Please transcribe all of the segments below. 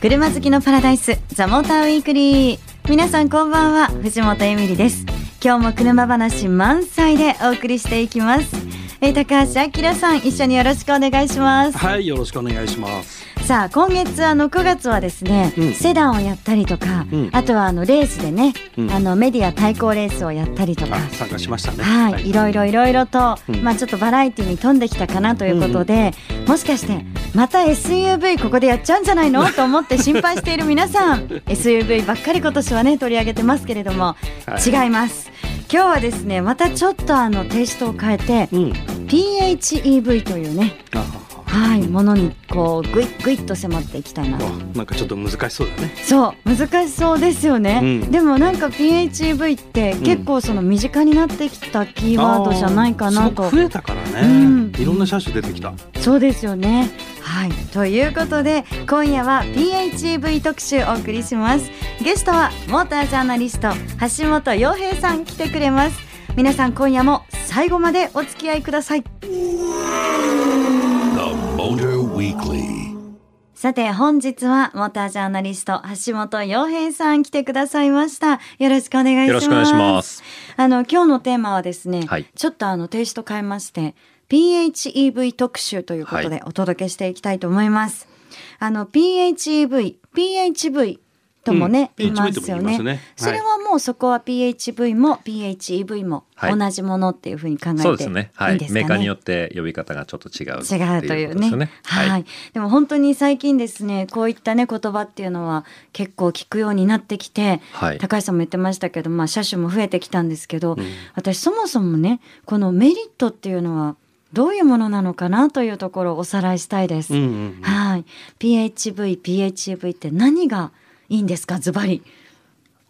車好きのパラダイスザモーターウィークリー。皆さんこんばんは藤本エミリです。今日も車話満載でお送りしていきます。え高橋明さん一緒によろしくお願いします。はい、よろしくお願いします。さあ今月あの9月はですね、うん。セダンをやったりとか、うん。あとはあのレースでね、うん。あのメディア対抗レースをやったりとか。あ、参加しましたね。はい、い。ろいろいろいろと、うん。まあちょっとバラエティに富んできたかなということで、もしかしてまた SUV ここでやっちゃうんじゃないの？と思って心配している皆さん。SUV ばっかり今年はね取り上げてますけれども、はい。違います。今日はですねまたちょっとあのテイストを変えてうん。PHEV というねあはいものにこうグイッグイッと迫っていきたいな。なんかちょっと難しそうだね。そう難しそうですよね、うん。でもなんか PHEV って結構その身近になってきたキーワードじゃないかなと。すごく増えたからね、うん。いろんな車種出てきた。そうですよね。はい。ということで今夜は PHEV 特集お送りします。ゲストはモータージャーナリスト橋本洋平さん来てくれます。皆さん今夜も最後までお付き合いくださいさて本日はモータージャーナリスト橋本洋平さん来てくださいました。よろしくお願いします。よろしくお願いします。あの今日のテーマはですね、はい。ちょっとあのテイスト変えまして PHEV 特集ということでお届けしていきたいと思います、あの PHEV PHV ともね、うん言いますよね。ねはい。それはもうそこは PHV も PHEV もはい。同じものっていうふうに考えていいでですすね。はい。かね、メーカーによって呼び方がちょっと違う違うというねことですよね。はい、でも本当に最近ですねこういったね言葉っていうのは結構聞くようになってきて、はい。高橋さんも言ってましたけど、まあ、車種も増えてきたんですけど、うん。私そもそもねこのメリットっていうのはどういうものなのかなというところをおさらいしたいです。うんうんうん。はい、PHV、PHEV って何がいいんですか？ズバリ。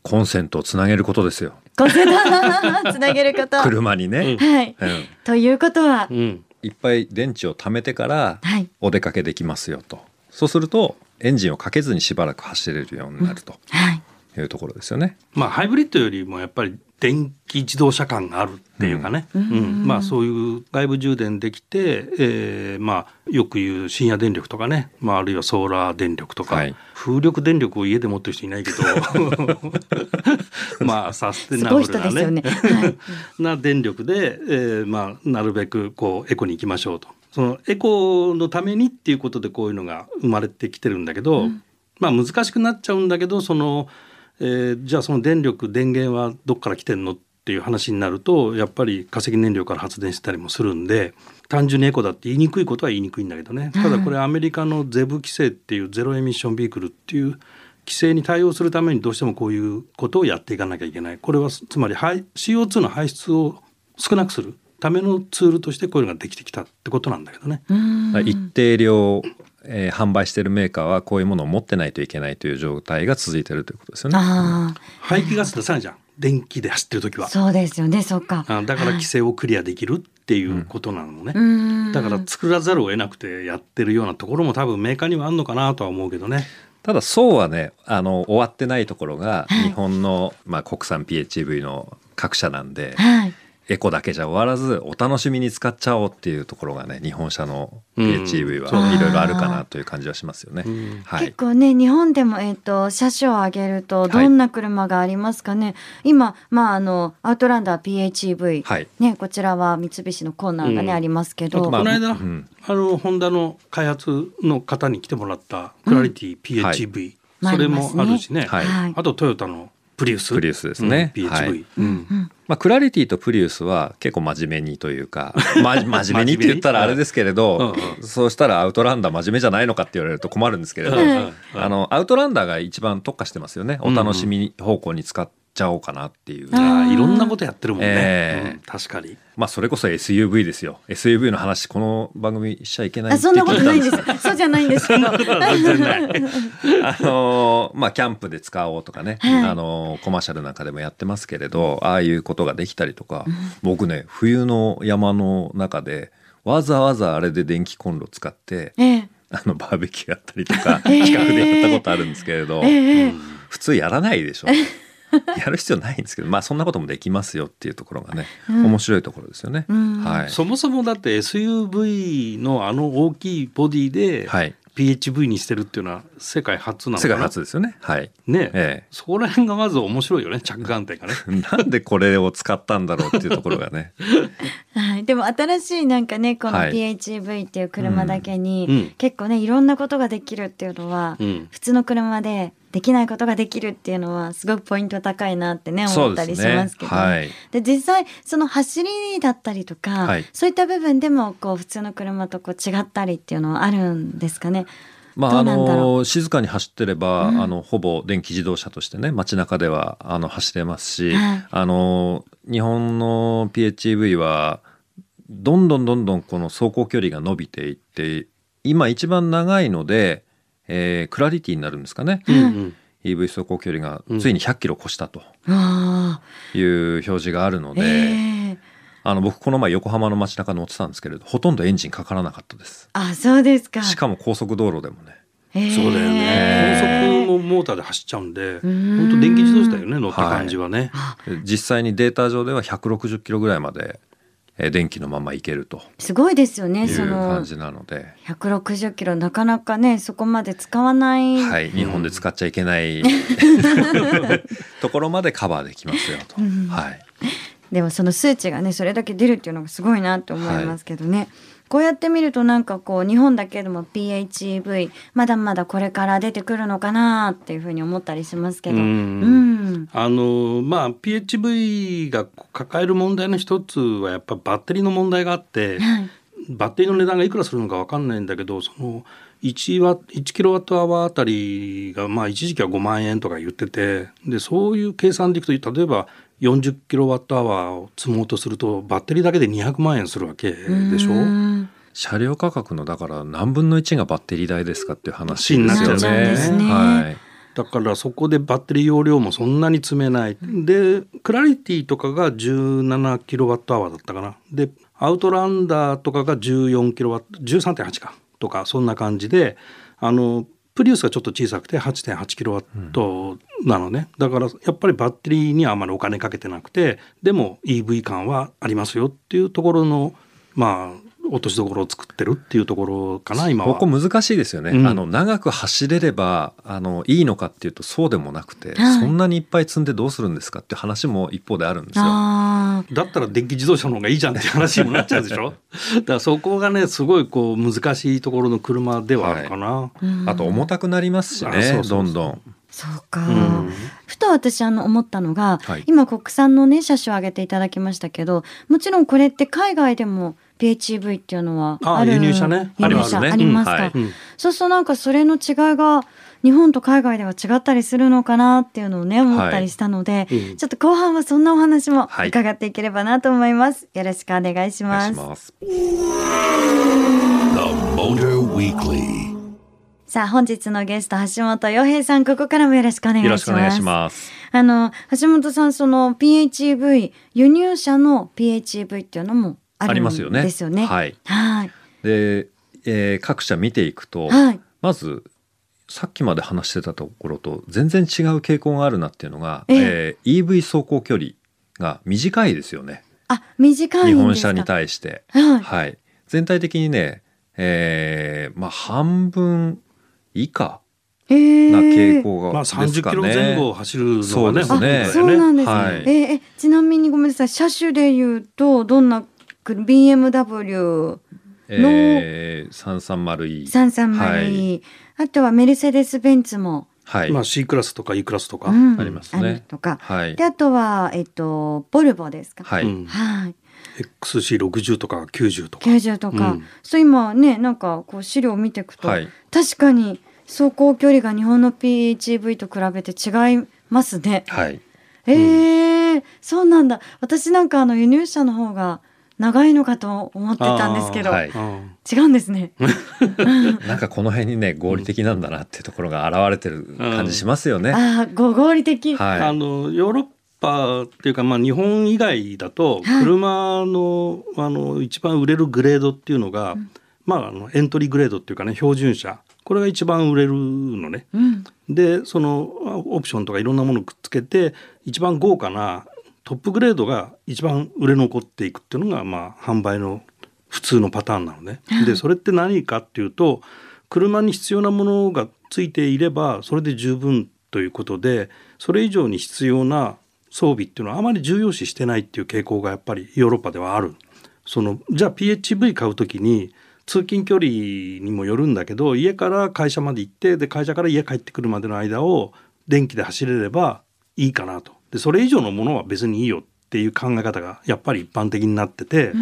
コンセントをつなげることですよ。コンセント？つなげること。車にね。はい。うん。ということは、うん。いっぱい電池を貯めてからはい。お出かけできますよと。そうするとエンジンをかけずにしばらく走れるようになるとはい。いうところですよね。まあハイブリッドよりもやっぱり電気自動車感があるっていうかね、うん。うん。まあそういう外部充電できて、えーまあよく言う深夜電力とかね、まあ、あるいはソーラー電力とか、はい。風力電力を家で持ってる人いないけど。まあサステナブルなね。ね。はい。な電力で、えーまあ、なるべくこうエコに行きましょうと。そのエコのためにっていうことでこういうのが生まれてきてるんだけど、まあ難しくなっちゃうんだけどその、えーじゃあその電力電源はどっから来てんのっていう話になるとやっぱり化石燃料から発電してたりもするんで単純にエコだって言いにくいことは言いにくいんだけどね。ただこれアメリカのゼブ規制っていうゼロエミッションビークルっていう規制に対応するためにどうしてもこういうことをやっていかなきゃいけない。これはつまり排 CO2 の排出を少なくするためのツールとしてこういうのができてきたってことなんだけどね。うん。一定量、えー販売しているメーカーはこういうものを持ってないといけないという状態が続いているということですよね。あ排気ガス出さないじゃん電気で走ってる時あ、は。そうですよね。そっか。あだから規制をクリアできるっていうことなのね。うんだから作らざるを得なくてやってるようなところも多分メーカーにはあるのかなとは思うけどね。ただそうはねあの終わってないところがはい日本の、まあ、国産 PHEV の各社なんで、はい。エコだけじゃ終わらずお楽しみに使っちゃおうっていうところがね日本車のうん。PHEV はいろいろあるかなという感じはしますよね。うん。はい結、構ね日本でも、えー、と車種を挙げるとどんな車がありますかね、今、まあ、あのアウトランダー PHEV、はい。ね、こちらは三菱のコーナーが、ねうん。ありますけど、まあこの間、うん。あのホンダの開発の方に来てもらったクラリティ PHEV、はい。それもあるしね、はい。はい。あとトヨタのプリウス。プリウスですね。うん PHEV、はい。うんまあ、クラリティとプリウスは結構真面目にというか、ま、真面目にって言ったらあれですけれどうんそうしたらアウトランダー真面目じゃないのかって言われると困るんですけれど、あのアウトランダーが一番特化してますよね。お楽しみ方向に使っちゃおうかなっていう、いやー。いろんなことやってるもんね、ええ。うん確かに。まあそれこそ SUV ですよ。SUV の話この番組しちゃいけない。ってあそんなことないんです。そうじゃないんです。け ど全然ない。あのーまあキャンプで使おうとかね、はい。あのーコマーシャルなんかでもやってますけれどああいうことができたりとか、僕ね冬の山の中でわざわざあれで電気コンロ使ってええ。あのバーベキューやったりとかえー企画でやったことあるんですけれど、ええ。普通やらないでしょ やる必要ないんですけどまあそんなこともできますよっていうところがね、うん。面白いところですよね。うん。はい、そもそもだって SUV のあの大きいボディではい。PHV にしてるっていうのは世界初なのか世な界初ですよね。はい。ね、えそこら辺がまず面白いよね着眼点がね。え なんでこれを使ったんだろうっていうところがね。はい、でも新しいなんかねこのはい。PHEV っていう車だけに、うん。うん。結構ねいろんなことができるっていうのは、うん。普通の車でできないことができるっていうのはすごくポイント高いなってね思ったりしますけど、はい。で実際その走りだったりとか、はい。そういった部分でもこう普通の車とこう違ったりっていうのはあるんですかね？まあ、あの静かに走ってれば、うん。あのほぼ電気自動車としてね街中ではあの走れますし、はい。あの日本の PHEV はどんどんどんどんこの走行距離が伸びていって今一番長いので、えークラリティになるんですかね、うんうん。EV 走行距離がついに100キロ越したとあいう表示があるのあ、で、ええ。あの僕この前横浜の街中乗ってたんですけれどほとんどエンジンかからなかったです。あそうですか。しかも高速道路でもね。ええ。そうだよね。高速のモーターで走っちゃうんで、本当電気自動車だよね乗った感じはね。実際にデータ上では160キロぐらいまでえー電気のままいけると。すごいですよねいそうの感じなので、160キロなかなかねそこまで使わない、はい、日本で使っちゃいけない ところまでカバーできますよと、はい、でもその数値がねそれだけ出るっていうのがすごいなって思いますけどね、こうやって見るとなんかこう日本だけでも PHEV まだまだこれから出てくるのかなっていうふうに思ったりしますけど。ううん。んあのまあ PHV が抱える問題の一つはやっぱバッテリーの問題があって、はい。バッテリーの値段がいくらするのかわかんないんだけどその1ワ1キロワットアワーあたりがまあ一時期は5万円とか言っててでそういう計算でいくと例えば40キロワットアワーを積もうとするとバッテリーだけで200万円するわけでしょ？うん車両価格のだから何分の1がバッテリー代ですかっていう話になっちゃうですよねですねはいだからそこでバッテリー容量もそんなに積めない。で、クラリティとかが17キロワットアワーだったかな。で、アウトランダーとかが14キロワット、13.8かとか、そんな感じで、あの、プリウスがちょっと小さくて8.8キロワットなのね。だからやっぱりバッテリーにはあまりお金かけてなくて、でも EV 感はありますよっていうところの、まあ、落としどころを作ってるっていうところかな、今は。ここ難しいですよね、うん。あの長く走れればあのいいのかっていうとそうでもなくて、はい。そんなにいっぱい積んでどうするんですかって話も一方であるんですよ。あだったら電気自動車の方がいいじゃんって話にもなっちゃうでしょ？だからそこがねすごいこう難しいところの車ではあるかな。ーうん。あと重たくなりますしねあそうそうそう。どんどん。そうか、うん。ふと私あの思ったのが、はい。今国産のね車種を挙げていただきましたけどもちろんこれって海外でも PHEV っていうのはあある輸入車ね。輸入車。ありますね。ありますか、そうするとなんかそれの違いが日本と海外では違ったりするのかなっていうのをね思ったりしたので、うん。ちょっと後半はそんなお話もはい。伺っていければなと思います、よろしくお願いしおます.さあ本日のゲスト橋本洋平さんここからもよろしくお願いしよます。ろしくお願いします。あの橋本さんその PHEV 輸入車の PHEV っていうのもありますよね。ですよね。はい。はいで、えー各社見ていくと、はいまずさっきまで話してたところと全然違う傾向があるなっていうのが、えええー EV 走行距離が短いですよね。あ短いんですか？日本車に対して。はいはい。全体的にね、えーまあ半分以下えーな傾向がまあですかね。30キロ前後走るのがねそうですねあそうなんですね。はいえーえちなみにごめんなさい車種で言うとどんなく BMW えー、330E。330、はいあとはメルセデス・ベンツも、はい。まあ C クラスとか E クラスとか。うんありますねあるとか、はいで。あとはえっとボルボですか？はい。うんはい。XC60 とか90とか。90とか、うんそう今ねなんかこう資料を見ていくと、はい確かに走行距離が日本の PHEV と比べて違いますね。はい。えーそうなんだ私なんかあの輸入車の方が長いのかと思ってたんですけど、はいうん違うんですね。なんかこの辺にね合理的なんだなっていうところが現れてる感じしますよね。ああご合理的。はい。あのヨーロッパっていうか、まあ、日本以外だとはい車の,、あの一番売れるグレードっていうのが、まあ、あのエントリーグレードっていうかね標準車これが一番売れるのね。うん。でそのあオプションとかいろんなものをくっつけて一番豪華なトップグレードが一番売れ残っていくっていうのが、まあ、販売の普通のパターンなのね。でそれって何かっていうと車に必要なものがついていればそれで十分ということでそれ以上に必要な装備っていうのはあまり重要視してないっていう傾向がやっぱりヨーロッパではある。そのじゃあ PHV 買うときに通勤距離にもよるんだけど家から会社まで行ってで会社から家帰ってくるまでの間を電気で走れればいいかなとでそれ以上のものは別にいいよっていう考え方がやっぱり一般的になってて、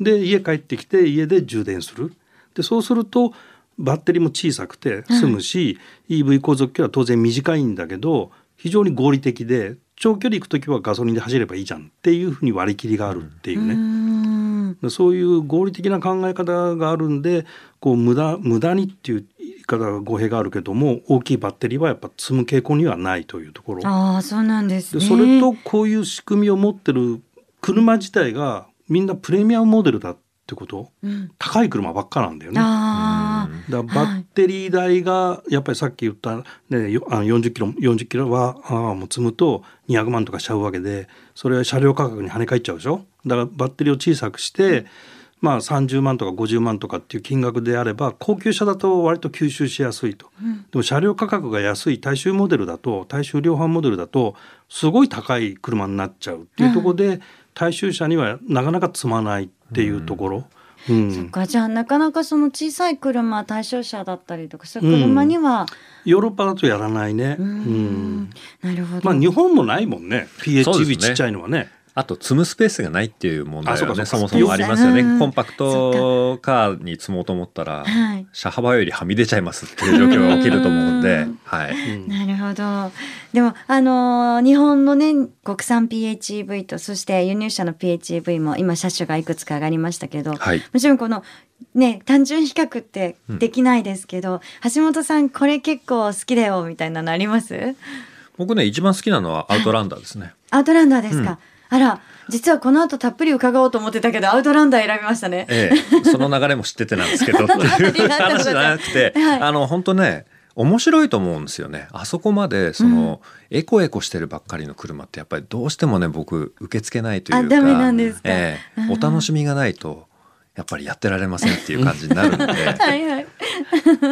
で家帰ってきて家で充電する。でそうするとバッテリーも小さくて済むし、EV 航続距離は当然短いんだけど非常に合理的で長距離行く時はガソリンで走ればいいじゃんっていうふうに割り切りがあるっていうね。うんそういう合理的な考え方があるんでこう無駄無駄にっていう言い方が語弊があるけども大きいバッテリーはやっぱ積む傾向にはないというところ。ああそうなんですね。でそれとこういう仕組みを持ってる車自体がみんなプレミアムモデルだってことうん、高い車ばっかなんだよね。あだバッテリー代がやっぱりさっき言った、ね、よあの40キロ40キロはあーもう積むと200万とかしちゃうわけでそれは車両価格に跳ね返っちゃうでしょ？だからバッテリーを小さくして、まあ、30万とか50万とかっていう金額であれば高級車だと割と吸収しやすいと。でも車両価格が安い大衆モデルだと大衆量販モデルだとすごい高い車になっちゃうっていうところで、大衆車にはなかなか積まないっていうところ。うんあ、そっかじゃあなかなかその小さい車対象車だったりとかそういう車には、ヨーロッパだとやらないね。ううんん、なるほど。まあ日本もないもんね。PHEV ねちっちゃいのはね。あと積むスペースがないっていう問題あそうかはねそもそもありますよね、うん。コンパクトカーに積もうと思ったら、はい。車幅よりはみ出ちゃいますっていう状況が起きると思うんで、うん。はい、うん。なるほど。でもあのー日本のね国産 PHEV とそして輸入車の PHEV も今車種がいくつか上がりましたけど、はい。もちろんこのね単純比較ってできないですけど、橋本さんこれ結構好きだよみたいなのあります？僕ね一番好きなのはアウトランダーですね。アウトランダーですか？あら実はこの後たっぷり伺おうと思ってたけどアウトランダー選びましたね。ええ、その流れも知っててなんですけど。っていう話じゃなくて、はい。あの本当ね面白いと思うんですよね。あそこまでその、エコエコしてるばっかりの車ってやっぱりどうしてもね僕受け付けないというか。あダメなんですか。ええうん。お楽しみがないとやっぱりやってられませんっていう感じになるんで。はいはい。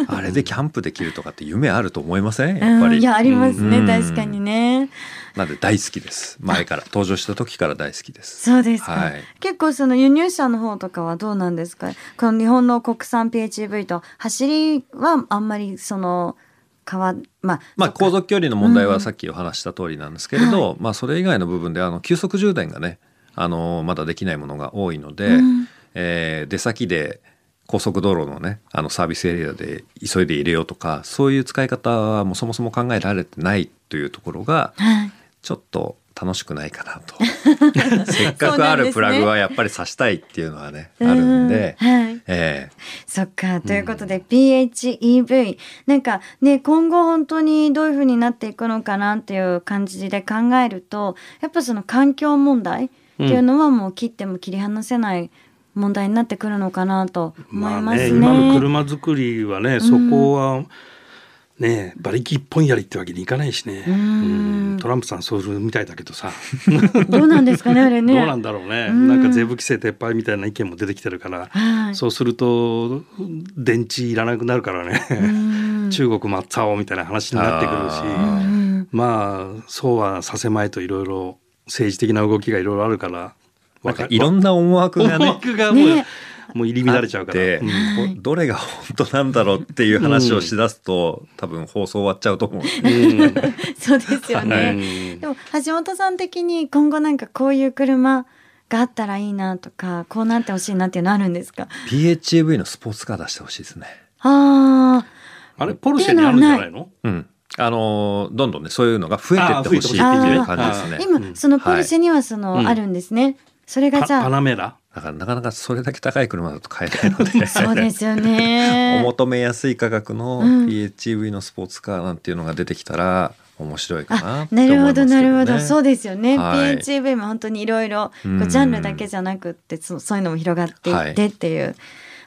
あれでキャンプできるとかって夢あると思いません？やっぱり。うんいやありますね、うん。確かにね。なんで大好きです。前から登場した時から大好きです。そうですか、はい。結構その輸入車の方とかはどうなんですか？この日本の国産 PHEV と走りはあんまりその変わまあまあ、航続距離の問題うんはさっきお話した通りなんですけれど、まあ、それ以外の部分であの急速充電がねあのまだできないものが多いので、うん。えー出先で高速道路のねあのサービスエリアで急いで入れようとかそういう使い方はもうそもそも考えられてないというところがはいちょっと楽しくないかなと。せっかくあるプラグはやっぱり挿したいっていうのはねあるんで、うんはい。えそっか。ということで PHEV なんかね今後本当にどういう風になっていくのかなっていう感じで考えるとやっぱその環境問題っていうのはもう切っても切り離せない問題になってくるのかなと思まあいますね。ね今の車作りはねそこはね馬力一本やりってわけにいかないしね。トランプさんそうするみたいだけどさ。どうなんですかねあれね。どうなんだろうね。うんなんか税務規制撤廃みたいな意見も出てきてるから。はいそうすると電池いらなくなるからね。うん 中国真っ青みたいな話になってくるし。まあそうはさせまいといろいろ政治的な動きがいろいろあるからーなんかいろんな思惑が思ね惑がもう,、ねもう入り乱れちゃうから。で、うんどれが本当なんだろうっていう話をしだすと、多分放送終わっちゃうと思う。う んそうですようね。んでも橋本さん的に今後なんかこういう車があったらいいなとかこうなってほしいなっていうのあるんですか？PHEV のスポーツカー出してほしいですね。ああれ？ポルシェにあるんじゃないの？うん。あのーどんどんねそういうのが増えてってほしいっていう感じですねあ。今、うんそのポルシェにはその、はいあるんですね。それがパパじゃあ、ナメラ？だからなかなかそれだけ高い車だと買えないので。そうですよおね。求めやすい価格のうん。PHEV のスポーツカーなんていうのが出てきたら面白いかなあって思ないるほど。なるほど。そうですよね、はい。PHEV も本当にいろいろジャンルだけじゃなくってそそういうのも広がっていってっていう、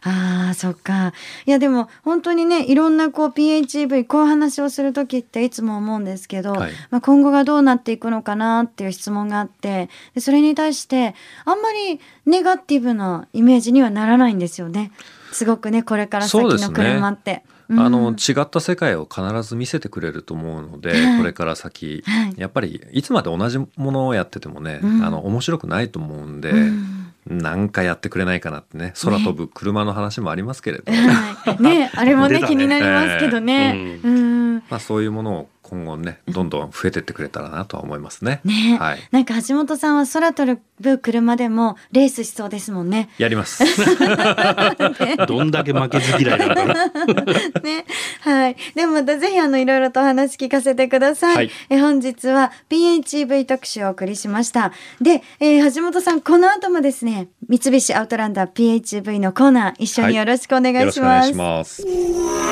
ああそっか。いやでも本当にねいろんなこう PHEV こう話をする時っていつも思うんですけど、はい。まあ、今後がどうなっていくのかなっていう質問があってでそれに対してあんまりネガティブなイメージにはならないんですよね。すごくねこれから先の車って。うん。あの違った世界を必ず見せてくれると思うので、はい。これから先、はい。やっぱりいつまで同じものをやっててもね、うん。あの面白くないと思うんで、うんなんかやってくれないかなってね。空飛ぶ車の話もありますけれど、はい、ねあれもねね。気になりますけどね。え。うん。まあ、そういうものを今後ねどんどん増えてってくれたらなとは思いますね。ね、はい、なんか橋本さんは空飛ぶ車でもレースしそうですもんね。やります。どんだけ負けず嫌いなのかな。ね、はい。でもまたぜひあのいろいろとお話聞かせてください。はいえ本日は PHEV 特集をお送りしました。で、えー橋本さんこの後もですね、三菱アウトランダー PHEV のコーナー一緒によろしくお願いしよろしくお願ます。いします。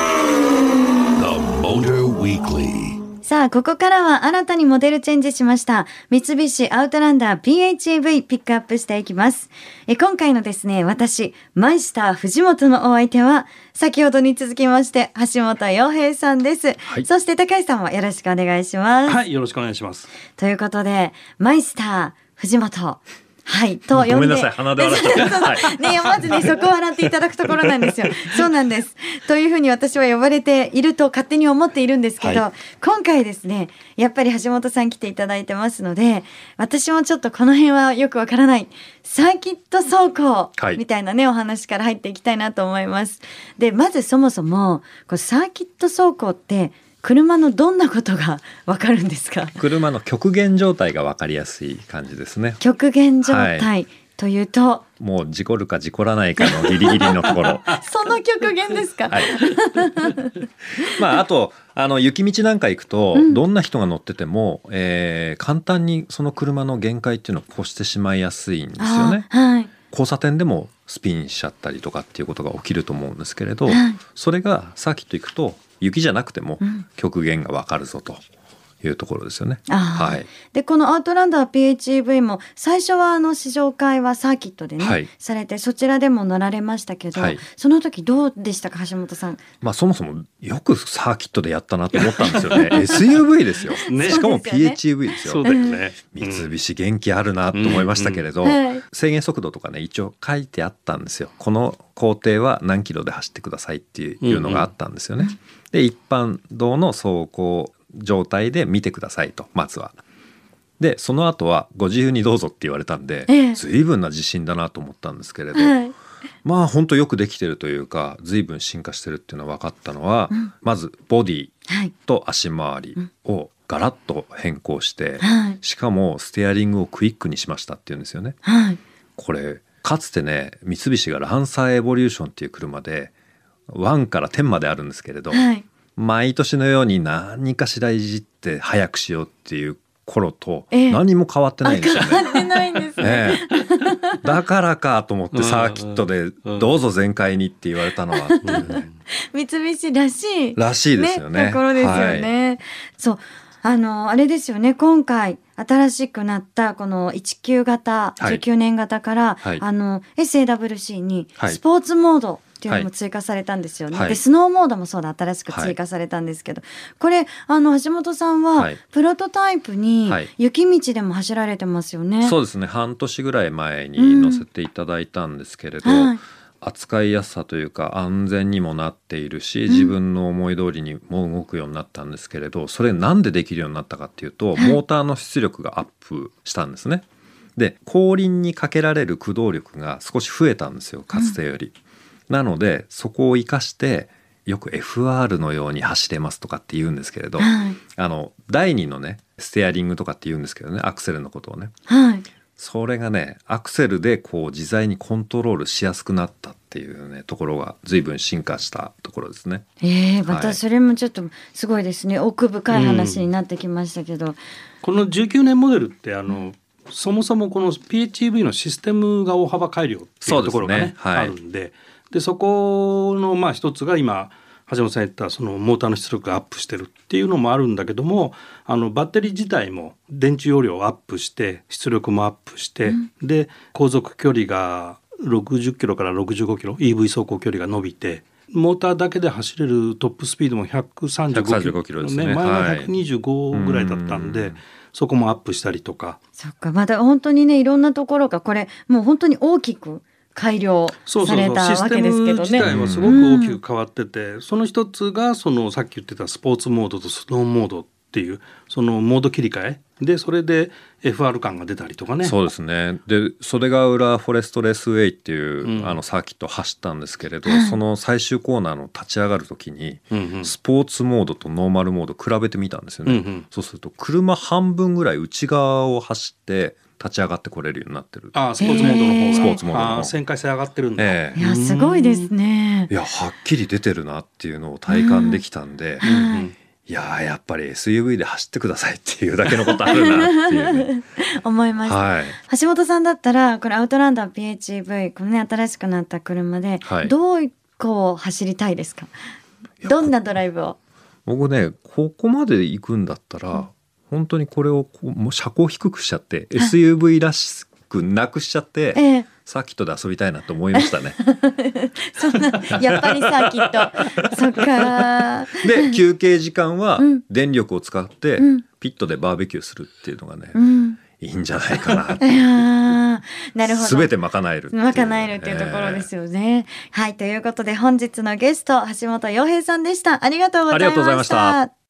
The Motor Weekly. さあ、ここからは新たにモデルチェンジしました。三菱アウトランダー PHEV ピックアップしていきます。え今回のですね、私、マイスター藤本のお相手は、先ほどに続きまして、橋本洋平さんです。はいそして高橋さんもよろしくお願いします。はい、よろしくお願いします。ということで、マイスター藤本。はい、と呼んで。ごめんなさい鼻で笑っちゃっね、まずね、そこを笑っていただくところなんですよ。そうなんです。というふうに私は呼ばれていると勝手に思っているんですけど、は今回ですね、やっぱり橋本さん来ていただいてますので、私もちょっとこの辺はよくわからない、サーキット走行はいみたいなね、お話から入っていきたいなと思います。で、まずそもそも、こうサーキット走行って、車のどんなことが わかるんですか？車の極限状態が分かりやすい感じですね。極限状態、はというと、もう事故るか事故らないかのギリギリのところ。その極限ですか、はい。まああとあの雪道なんか行くと、うんどんな人が乗ってても、えー簡単にその車の限界っていうのを越してしまいやすいんですよね。あはい。交差点でもスピンしちゃったりとかっていうことが起きると思うんですけれど、はいそれがサーキット行くと雪じゃなくてもうん極限がわかるぞというところですよね。はい。でこのアウトランダー PHEV も最初はあの試乗会はサーキットでね、はいされてそちらでも乗られましたけど、はいその時どうでしたか橋本さん？まあそもそもよくサーキットでやったなと思ったんですよね。SUV ですよ。ねしかもそうですよね PHEV ですよ。そうだよね。三菱元気あるなと思いましたけれど、うんうんはい制限速度とかね一応書いてあったんですよこの工程は何キロで走ってくださいっていうのがあったんですよね。で一般道の走行状態で見てくださいとまずは。でその後はご自由にどうぞって言われたんで、ええ。随分な自信だなと思ったんですけれど、はい。まあ本当よくできてるというか随分進化してるっていうのは分かったのは、うん。まずボディはい。と足回りをガラッと変更して、はい。しかもステアリングをクイックにしましたっていうんですよね。はい。これかつてね三菱がランサーエボリューションっていう車で1から10まであるんですけれど、はい。毎年のように何かしらいじって早くしようっていう頃とええ。何も変わってないんですよね。変わってないんですね。ええ。だからかと思ってうんサーキットでうんどうぞ全開にって言われたのは、三菱らしいらしいですよね。ところですよね。そう。あのあれですよね。今回新しくなったこの19型、はい。19年型から、はい。あの SAWC にはい。スポーツモードっていうのも追加されたんですよね。はい。でスノーモードもそうだ新しく追加されたんですけど、これあの橋本さんは、はい。プロトタイプにはい。雪道でも走られてますよね。そうですね。半年ぐらい前に乗せていただいたんですけれど、はい扱いやすさというか安全にもなっているしん。自分の思い通りにも動くようになったんですけれどそれなんでできるようになったかっていうとはい。モーターの出力がアップしたんですね。で後輪にかけられる駆動力が少し増えたんですよかつてより。なのでそこを生かしてよく FR のように走れますとかって言うんですけれどはい。あの第二のねステアリングとかって言うんですけどねアクセルのことをね。はい。それがねアクセルでこう自在にコントロールしやすくなったっていうねところが随分進化したところですね。えー、まはい。たそれもちょっとすごいですね。奥深い話になってきましたけど、この19年モデルってあの、そもそもこの PHEV のシステムが大幅改良っていううところがね。はい。あるんででそこのまあ一つが今橋本さん言ったそのモーターの出力がアップしてるっていうのもあるんだけどもあのバッテリー自体も電池容量をアップして出力もアップして、で航続距離が60キロから65キロ EV 走行距離が伸びてモーターだけで走れるトップスピードも135キロ135キロですね。前ははい。125ぐらいだったんで、うん。そこもアップしたりとか。そっか。また本当にねいろんなところがこれもう本当に大きく改良そうそうそうされたわシステムけですけど自体ね。はすごく大きく変わってて、その一つがそのさっき言ってたスポーツモードとスノーモードっていうそのモード切り替えでそれで FR 感が出たりとかね。そうですね。で袖ヶ浦フォレストレースウェイっていう、うん。あのサーキットを走ったんですけれど、はい。その最終コーナーの立ち上がる時に、うんうん。スポーツモードとノーマルモード比べてみたんですよね、うんうん。そうすると車半分ぐらい内側を走って立ち上がってこれるようになってるああスポーツモードの方が。スポーツモードの方旋回性上がってるんだ、ええ。いやすごいですね。い。やはっきり出てるなっていうのを体感できたんで、うん。はい。うんいやーやっぱり SUV で走ってくださいっていうだけのことあるなっていうね。思いました。はい。橋本さんだったらこれアウトランダー PHEV このね新しくなった車で、はい。どうこう走りたいですか？やどんなドライブを？僕ねここまで行くんだったら、本当にこれをこうもう車高低くしちゃって SUV らしくなくしちゃって、ええサーキットで遊びたいなと思いましたね。そんなやっぱりサーキット そっかで休憩時間はうん電力を使ってうんピットでバーベキューするっていうのがね、うんいいんじゃないかな。いやーなるほどすべて賄える賄えるっていうところですよね。はいということで本日のゲスト橋本洋平さんでした。ありがとうございました。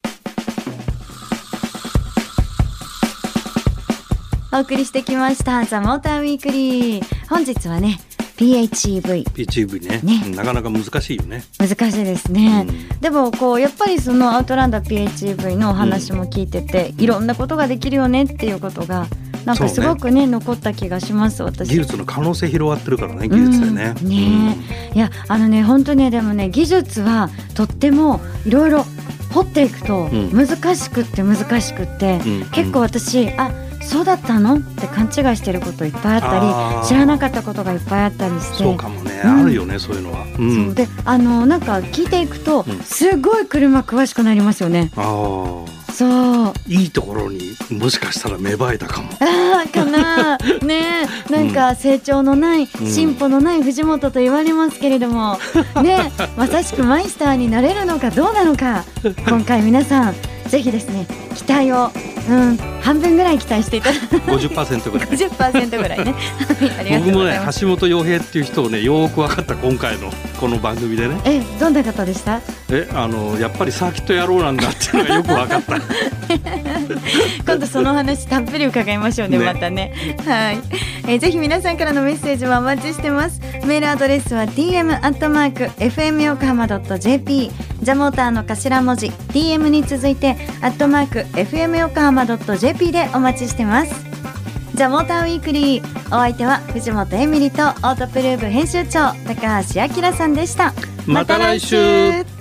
お送りしてきましたザモーターウィークリー。本日はね PHEV PHEV ね。ね。なかなか難しいよね。難しいですね、うん。でもこうやっぱりそのアウトランダー PHEV のお話も聞いてて、いろんなことができるよねっていうことがなんかすごくね残った気がします私。技術の可能性広がってるからね技術でね。うん。ね。いやあのね本当ねでもね技術はとってもいろいろ掘っていくとうん。難しくって難しくって、うんうん。結構私あそうだったの？って勘違いしてることいっぱいあったり知らなかったことがいっぱいあったりして。そうかもね、うんあるよねそういうのは。うん。そう。であのなんか聞いていくと、うん。すごい車詳しくなりますよね。ああそう。いいところにもしかしたら芽生えたかも。あーかな。ねえ。なんか成長のない、進歩のない藤本と言われますけれども。ねえ。まさしくマイスターになれるのかどうなのか。今回皆さんぜひですね期待を、うん、半分ぐらい期待していた。だいて50%ぐらい。50%ぐらいね。僕もね橋本洋平っていう人をねよーく分かった今回のこの番組でね。えどんな方でした？えあのやっぱりサーキット野郎なんだっていうのがよく分かった。今度その話たっぷり伺いましょうねね。またね。はい、えーぜひ皆さんからのメッセージもお待ちしてます。メールアドレスは tm アットマーク fm 横浜 .jp ジャモーターの頭文字 tm に続いてアットマーク fm 横浜 .jp でお待ちしてます。ジャモーターウィークリーお相手は藤本エミリとオートプルーブ編集長高橋明さんでした。また来週